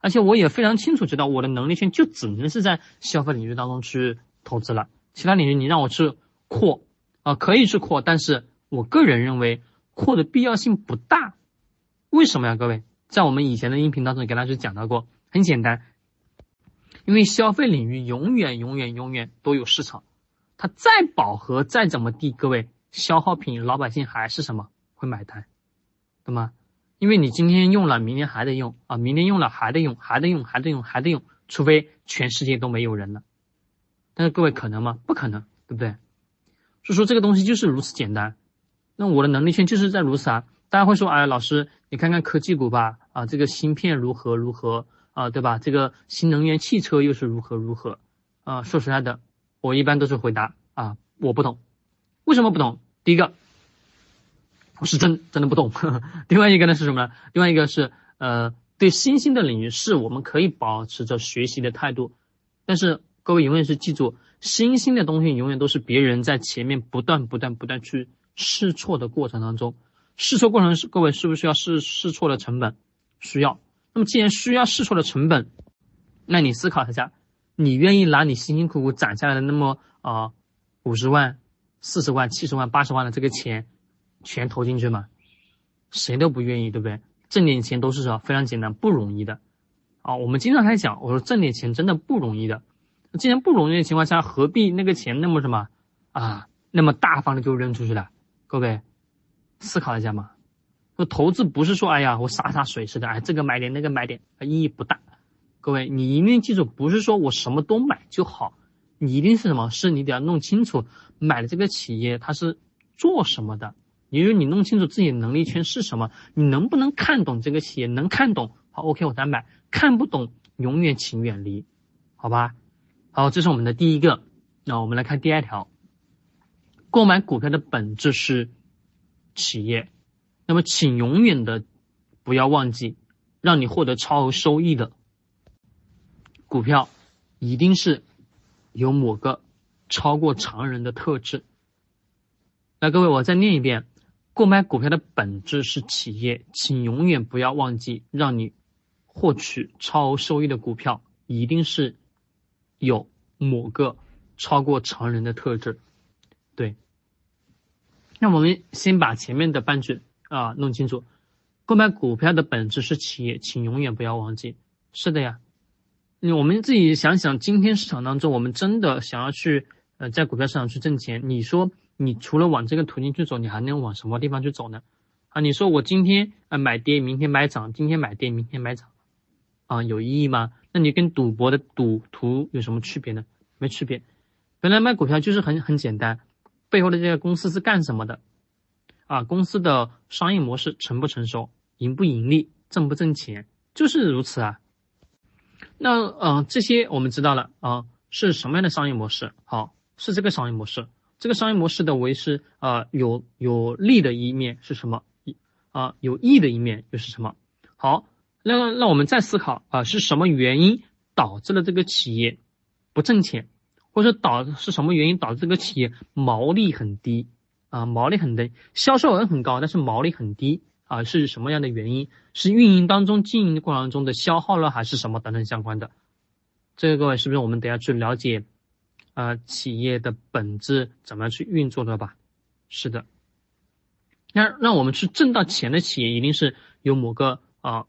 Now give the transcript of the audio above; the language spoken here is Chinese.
而且我也非常清楚知道我的能力圈就只能是在消费领域当中去投资了，其他领域你让我去扩啊，可以去扩，但是我个人认为扩的必要性不大。为什么呀，各位？在我们以前的音频当中给大家讲到过，很简单，因为消费领域永远永远永远都有市场，它再饱和再怎么地，各位消耗品老百姓还是什么会买单，懂吗？因为你今天用了，明天还得用啊，明天用了还得用，还得用，还得用，还得用，除非全世界都没有人了。但是各位可能吗？不可能，对不对？所以说这个东西就是如此简单。那我的能力圈就是在如此啊。大家会说，哎，老师，你看看科技股吧，啊，这个芯片如何如何啊，对吧？这个新能源汽车又是如何如何啊？说实在的，我一般都是回答啊，我不懂。为什么不懂？第一个，我是真真的不懂。另外一个呢是什么呢？另外一个是，呃，对新兴的领域是我们可以保持着学习的态度，但是各位永远是记住，新兴的东西永远都是别人在前面不断不断不断去试错的过程当中。试错过程是各位是不是需要试试错的成本？需要。那么既然需要试错的成本，那你思考一下，你愿意拿你辛辛苦苦攒下来的那么啊五十万、四十万、七十万、八十万的这个钱全投进去吗？谁都不愿意，对不对？挣点钱都是说非常简单，不容易的。啊，我们经常在讲，我说挣点钱真的不容易的。既然不容易的情况下，何必那个钱那么什么啊，那么大方的就扔出去了？各位。思考一下嘛，说投资不是说哎呀我洒洒水似的，哎这个买点那个买点，意义不大。各位你一定记住，不是说我什么都买就好，你一定是什么？是你得要弄清楚买的这个企业它是做什么的，也就是你弄清楚自己的能力圈是什么，你能不能看懂这个企业？能看懂好，OK 我再买；看不懂，永远请远离，好吧？好，这是我们的第一个。那我们来看第二条，购买股票的本质是。企业，那么请永远的不要忘记，让你获得超额收益的股票，一定是有某个超过常人的特质。来，各位，我再念一遍：购买股票的本质是企业，请永远不要忘记，让你获取超额收益的股票，一定是有某个超过常人的特质。对。那我们先把前面的半句啊弄清楚。购买股票的本质是企业，请永远不要忘记。是的呀，我们自己想想，今天市场当中，我们真的想要去呃在股票市场去挣钱，你说你除了往这个途径去走，你还能往什么地方去走呢？啊，你说我今天啊买跌，明天买涨，今天买跌，明天买涨，啊有意义吗？那你跟赌博的赌徒有什么区别呢？没区别。本来买股票就是很很简单。背后的这个公司是干什么的？啊，公司的商业模式成不成熟，盈不盈利，挣不挣钱，就是如此啊。那嗯，这些我们知道了啊，是什么样的商业模式？好，是这个商业模式。这个商业模式的为是啊，有有利的一面是什么？啊，有益的一面又是什么？好，那那我们再思考啊，是什么原因导致了这个企业不挣钱？或者导是什么原因导致这个企业毛利很低啊？毛利很低，销售额很高，但是毛利很低啊？是什么样的原因？是运营当中经营过程中的消耗了，还是什么等等相关的？这个各位是不是我们得要去了解啊？企业的本质怎么样去运作的吧？是的。那让我们去挣到钱的企业，一定是有某个啊。